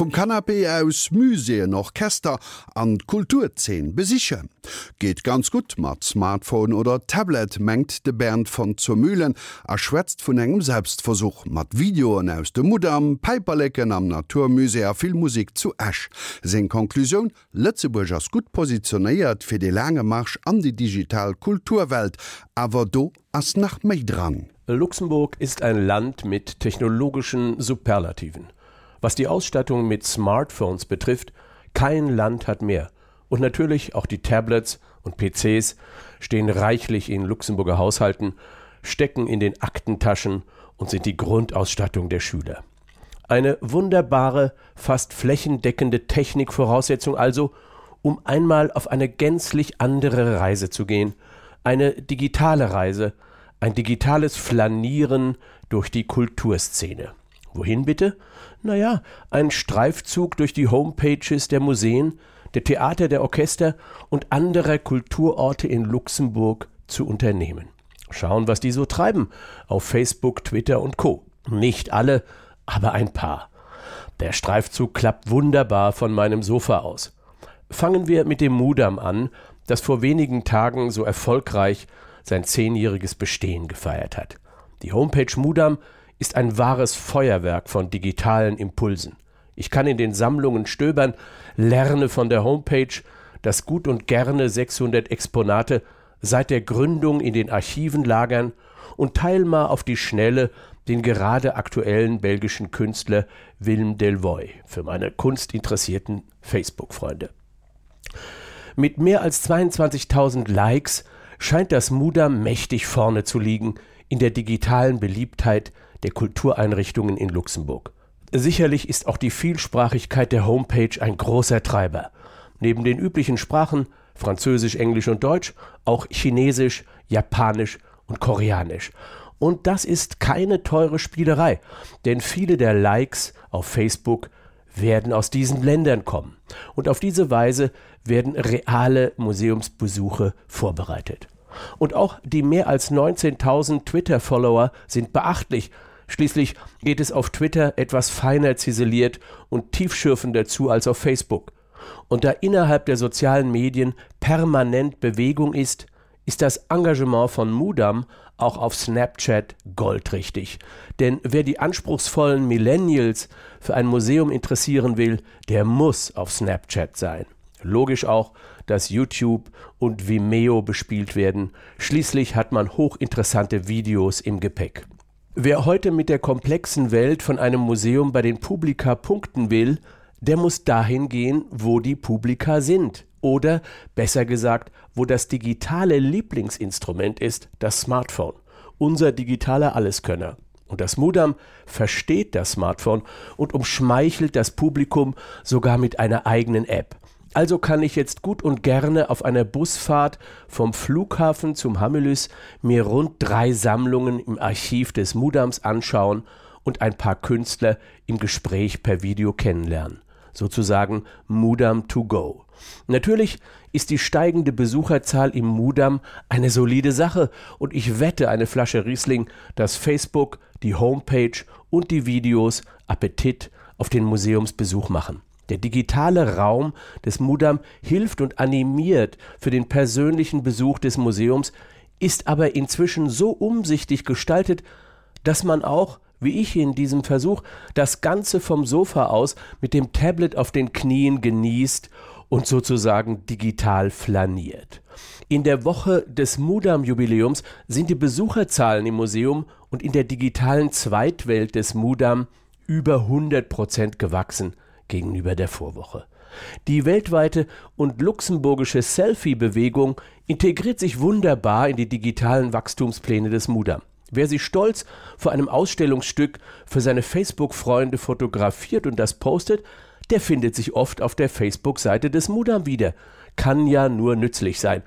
Vom Kanapé aus Museen, Orchester an Kulturzen besicher. Geht ganz gut mat Smartphone oder Tablet mengt de Bernd von zur Mühlen, erschwätzt vun engem Selbstversuch mat Videoen aus dem Mudam, Piperlecken am Naturmusea Filmmusik zu Ash. Se Konklusion Lettzeburg as gut positioniert fir de lange Marsch an die digital Kulturwelt, aber do ass nach méi dran. Luxemburg ist ein Land mit technologischen Superlativen. Was die Ausstattung mit Smartphones betrifft, kein Land hat mehr. Und natürlich auch die Tablets und PCs stehen reichlich in Luxemburger Haushalten, stecken in den Aktentaschen und sind die Grundausstattung der Schüler. Eine wunderbare, fast flächendeckende Technikvoraussetzung also, um einmal auf eine gänzlich andere Reise zu gehen, eine digitale Reise, ein digitales Flanieren durch die Kulturszene. Wohin bitte? Na ja, ein Streifzug durch die Homepages der Museen, der Theater, der Orchester und anderer Kulturorte in Luxemburg zu unternehmen. Schauen, was die so treiben auf Facebook, Twitter und Co. Nicht alle, aber ein paar. Der Streifzug klappt wunderbar von meinem Sofa aus. Fangen wir mit dem Mudam an, das vor wenigen Tagen so erfolgreich sein zehnjähriges Bestehen gefeiert hat. Die Homepage Mudam ist ein wahres Feuerwerk von digitalen Impulsen. Ich kann in den Sammlungen stöbern, lerne von der Homepage, dass gut und gerne 600 Exponate seit der Gründung in den Archiven lagern und teil mal auf die Schnelle den gerade aktuellen belgischen Künstler Willem Delvoye für meine kunstinteressierten Facebook-Freunde. Mit mehr als 22.000 Likes scheint das Muda mächtig vorne zu liegen in der digitalen Beliebtheit der Kultureinrichtungen in Luxemburg. Sicherlich ist auch die Vielsprachigkeit der Homepage ein großer Treiber. Neben den üblichen Sprachen Französisch, Englisch und Deutsch auch Chinesisch, Japanisch und Koreanisch. Und das ist keine teure Spielerei, denn viele der Likes auf Facebook werden aus diesen Ländern kommen. Und auf diese Weise werden reale Museumsbesuche vorbereitet. Und auch die mehr als 19.000 Twitter-Follower sind beachtlich. Schließlich geht es auf Twitter etwas feiner ziseliert und tiefschürfender zu als auf Facebook. Und da innerhalb der sozialen Medien permanent Bewegung ist, ist das Engagement von Mudam auch auf Snapchat goldrichtig. Denn wer die anspruchsvollen Millennials für ein Museum interessieren will, der muss auf Snapchat sein. Logisch auch, dass YouTube und Vimeo bespielt werden. Schließlich hat man hochinteressante Videos im Gepäck. Wer heute mit der komplexen Welt von einem Museum bei den Publika punkten will, der muss dahin gehen, wo die Publika sind. Oder besser gesagt, wo das digitale Lieblingsinstrument ist, das Smartphone. Unser digitaler Alleskönner. Und das Mudam versteht das Smartphone und umschmeichelt das Publikum sogar mit einer eigenen App. Also kann ich jetzt gut und gerne auf einer Busfahrt vom Flughafen zum Hammelüs mir rund drei Sammlungen im Archiv des Mudams anschauen und ein paar Künstler im Gespräch per Video kennenlernen. Sozusagen Mudam to go. Natürlich ist die steigende Besucherzahl im Mudam eine solide Sache und ich wette eine Flasche Riesling, dass Facebook, die Homepage und die Videos Appetit auf den Museumsbesuch machen. Der digitale Raum des Mudam hilft und animiert für den persönlichen Besuch des Museums, ist aber inzwischen so umsichtig gestaltet, dass man auch, wie ich in diesem Versuch, das Ganze vom Sofa aus mit dem Tablet auf den Knien genießt und sozusagen digital flaniert. In der Woche des Mudam-Jubiläums sind die Besucherzahlen im Museum und in der digitalen Zweitwelt des Mudam über 100 Prozent gewachsen gegenüber der Vorwoche. Die weltweite und luxemburgische Selfie-Bewegung integriert sich wunderbar in die digitalen Wachstumspläne des Mudam. Wer sich stolz vor einem Ausstellungsstück für seine Facebook-Freunde fotografiert und das postet, der findet sich oft auf der Facebook-Seite des Mudam wieder. Kann ja nur nützlich sein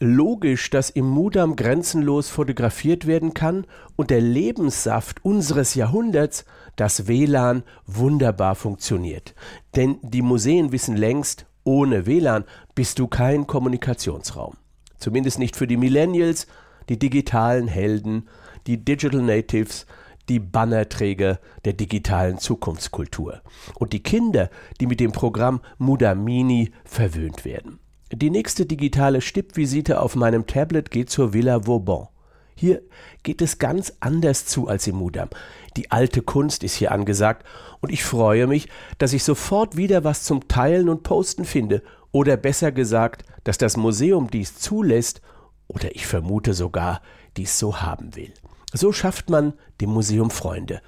logisch, dass im Mudam grenzenlos fotografiert werden kann und der Lebenssaft unseres Jahrhunderts, das WLAN, wunderbar funktioniert. Denn die Museen wissen längst, ohne WLAN bist du kein Kommunikationsraum. Zumindest nicht für die Millennials, die digitalen Helden, die Digital Natives, die Bannerträger der digitalen Zukunftskultur und die Kinder, die mit dem Programm Mudamini verwöhnt werden. Die nächste digitale Stippvisite auf meinem Tablet geht zur Villa Vauban. Hier geht es ganz anders zu als im Mudam. Die alte Kunst ist hier angesagt und ich freue mich, dass ich sofort wieder was zum Teilen und Posten finde oder besser gesagt, dass das Museum dies zulässt oder ich vermute sogar, dies so haben will. So schafft man dem Museum Freunde.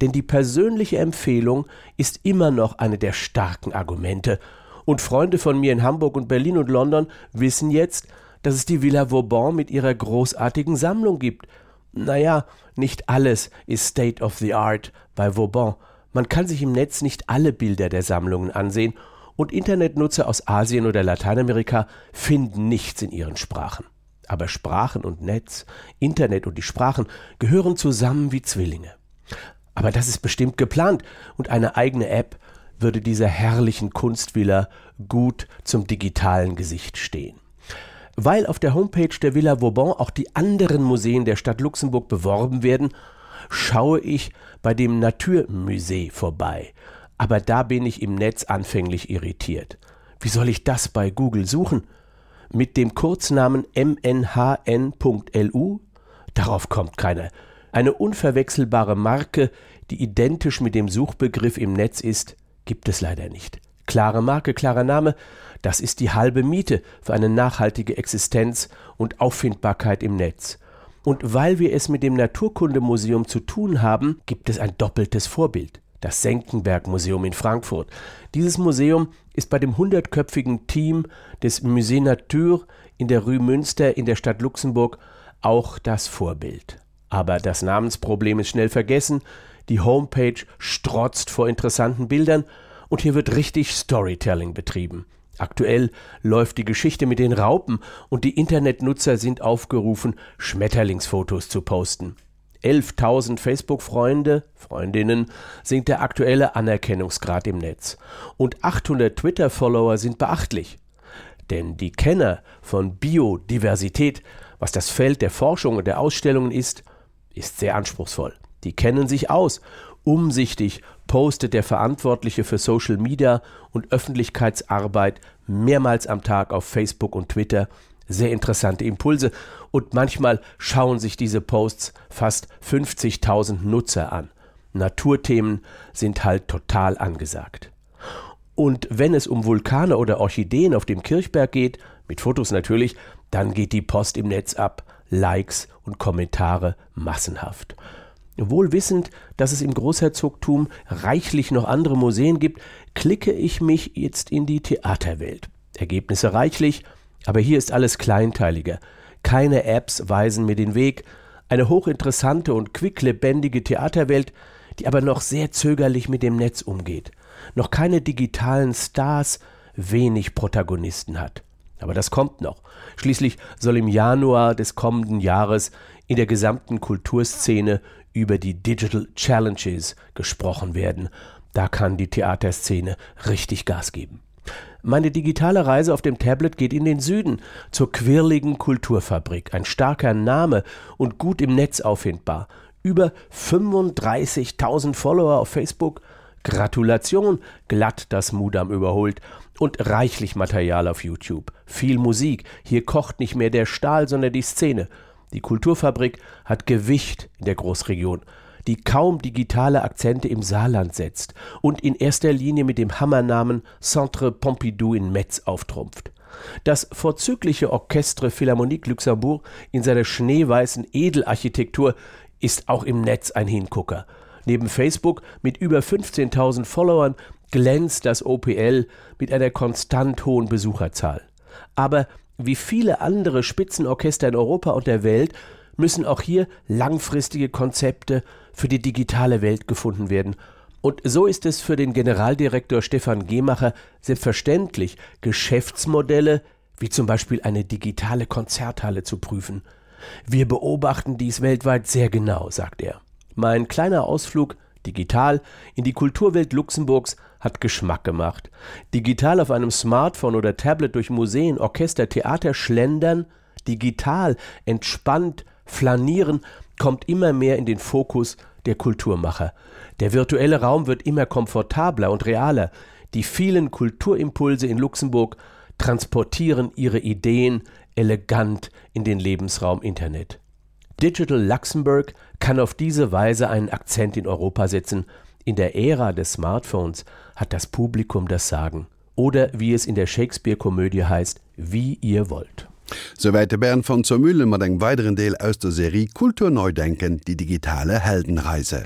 Denn die persönliche Empfehlung ist immer noch eine der starken Argumente. Und Freunde von mir in Hamburg und Berlin und London wissen jetzt, dass es die Villa Vauban mit ihrer großartigen Sammlung gibt. Naja, nicht alles ist State of the Art bei Vauban. Man kann sich im Netz nicht alle Bilder der Sammlungen ansehen und Internetnutzer aus Asien oder Lateinamerika finden nichts in ihren Sprachen. Aber Sprachen und Netz, Internet und die Sprachen gehören zusammen wie Zwillinge. Aber das ist bestimmt geplant und eine eigene App würde dieser herrlichen Kunstvilla gut zum digitalen Gesicht stehen. Weil auf der Homepage der Villa Vauban auch die anderen Museen der Stadt Luxemburg beworben werden, schaue ich bei dem Naturmusee vorbei. Aber da bin ich im Netz anfänglich irritiert. Wie soll ich das bei Google suchen? Mit dem Kurznamen mnhn.lu? Darauf kommt keiner. Eine unverwechselbare Marke, die identisch mit dem Suchbegriff im Netz ist, gibt es leider nicht. Klare Marke, klarer Name, das ist die halbe Miete für eine nachhaltige Existenz und Auffindbarkeit im Netz. Und weil wir es mit dem Naturkundemuseum zu tun haben, gibt es ein doppeltes Vorbild das Senckenberg-Museum in Frankfurt. Dieses Museum ist bei dem hundertköpfigen Team des Musée Nature in der Rue Münster in der Stadt Luxemburg auch das Vorbild. Aber das Namensproblem ist schnell vergessen, die Homepage strotzt vor interessanten Bildern und hier wird richtig Storytelling betrieben. Aktuell läuft die Geschichte mit den Raupen und die Internetnutzer sind aufgerufen, Schmetterlingsfotos zu posten. 11.000 Facebook-Freunde, Freundinnen sind der aktuelle Anerkennungsgrad im Netz. Und 800 Twitter-Follower sind beachtlich. Denn die Kenner von Biodiversität, was das Feld der Forschung und der Ausstellungen ist, ist sehr anspruchsvoll. Die kennen sich aus. Umsichtig postet der Verantwortliche für Social Media und Öffentlichkeitsarbeit mehrmals am Tag auf Facebook und Twitter sehr interessante Impulse und manchmal schauen sich diese Posts fast 50.000 Nutzer an. Naturthemen sind halt total angesagt. Und wenn es um Vulkane oder Orchideen auf dem Kirchberg geht, mit Fotos natürlich, dann geht die Post im Netz ab, Likes und Kommentare massenhaft. Wohl wissend, dass es im Großherzogtum reichlich noch andere Museen gibt, klicke ich mich jetzt in die Theaterwelt. Ergebnisse reichlich, aber hier ist alles kleinteiliger. Keine Apps weisen mir den Weg. Eine hochinteressante und quicklebendige Theaterwelt, die aber noch sehr zögerlich mit dem Netz umgeht. Noch keine digitalen Stars, wenig Protagonisten hat. Aber das kommt noch. Schließlich soll im Januar des kommenden Jahres in der gesamten Kulturszene über die Digital Challenges gesprochen werden. Da kann die Theaterszene richtig Gas geben. Meine digitale Reise auf dem Tablet geht in den Süden, zur quirligen Kulturfabrik. Ein starker Name und gut im Netz auffindbar. Über 35.000 Follower auf Facebook. Gratulation, glatt das Mudam überholt. Und reichlich Material auf YouTube. Viel Musik. Hier kocht nicht mehr der Stahl, sondern die Szene. Die Kulturfabrik hat Gewicht in der Großregion die kaum digitale Akzente im Saarland setzt und in erster Linie mit dem Hammernamen Centre Pompidou in Metz auftrumpft. Das vorzügliche Orchestre Philharmonique Luxembourg in seiner schneeweißen Edelarchitektur ist auch im Netz ein Hingucker. Neben Facebook mit über 15.000 Followern glänzt das OPL mit einer konstant hohen Besucherzahl. Aber wie viele andere Spitzenorchester in Europa und der Welt müssen auch hier langfristige Konzepte für die digitale Welt gefunden werden. Und so ist es für den Generaldirektor Stefan Gehmacher selbstverständlich, Geschäftsmodelle wie zum Beispiel eine digitale Konzerthalle zu prüfen. Wir beobachten dies weltweit sehr genau, sagt er. Mein kleiner Ausflug digital in die Kulturwelt Luxemburgs hat Geschmack gemacht. Digital auf einem Smartphone oder Tablet durch Museen, Orchester, Theater schlendern, digital, entspannt, flanieren, kommt immer mehr in den Fokus der Kulturmacher. Der virtuelle Raum wird immer komfortabler und realer. Die vielen Kulturimpulse in Luxemburg transportieren ihre Ideen elegant in den Lebensraum Internet. Digital Luxemburg kann auf diese Weise einen Akzent in Europa setzen. In der Ära des Smartphones hat das Publikum das Sagen. Oder wie es in der Shakespeare-Komödie heißt, wie ihr wollt. Soweit der Bern von zur mat eng weiteren Deel aus der Serie Kulturneudenken die digitale Heldenreise.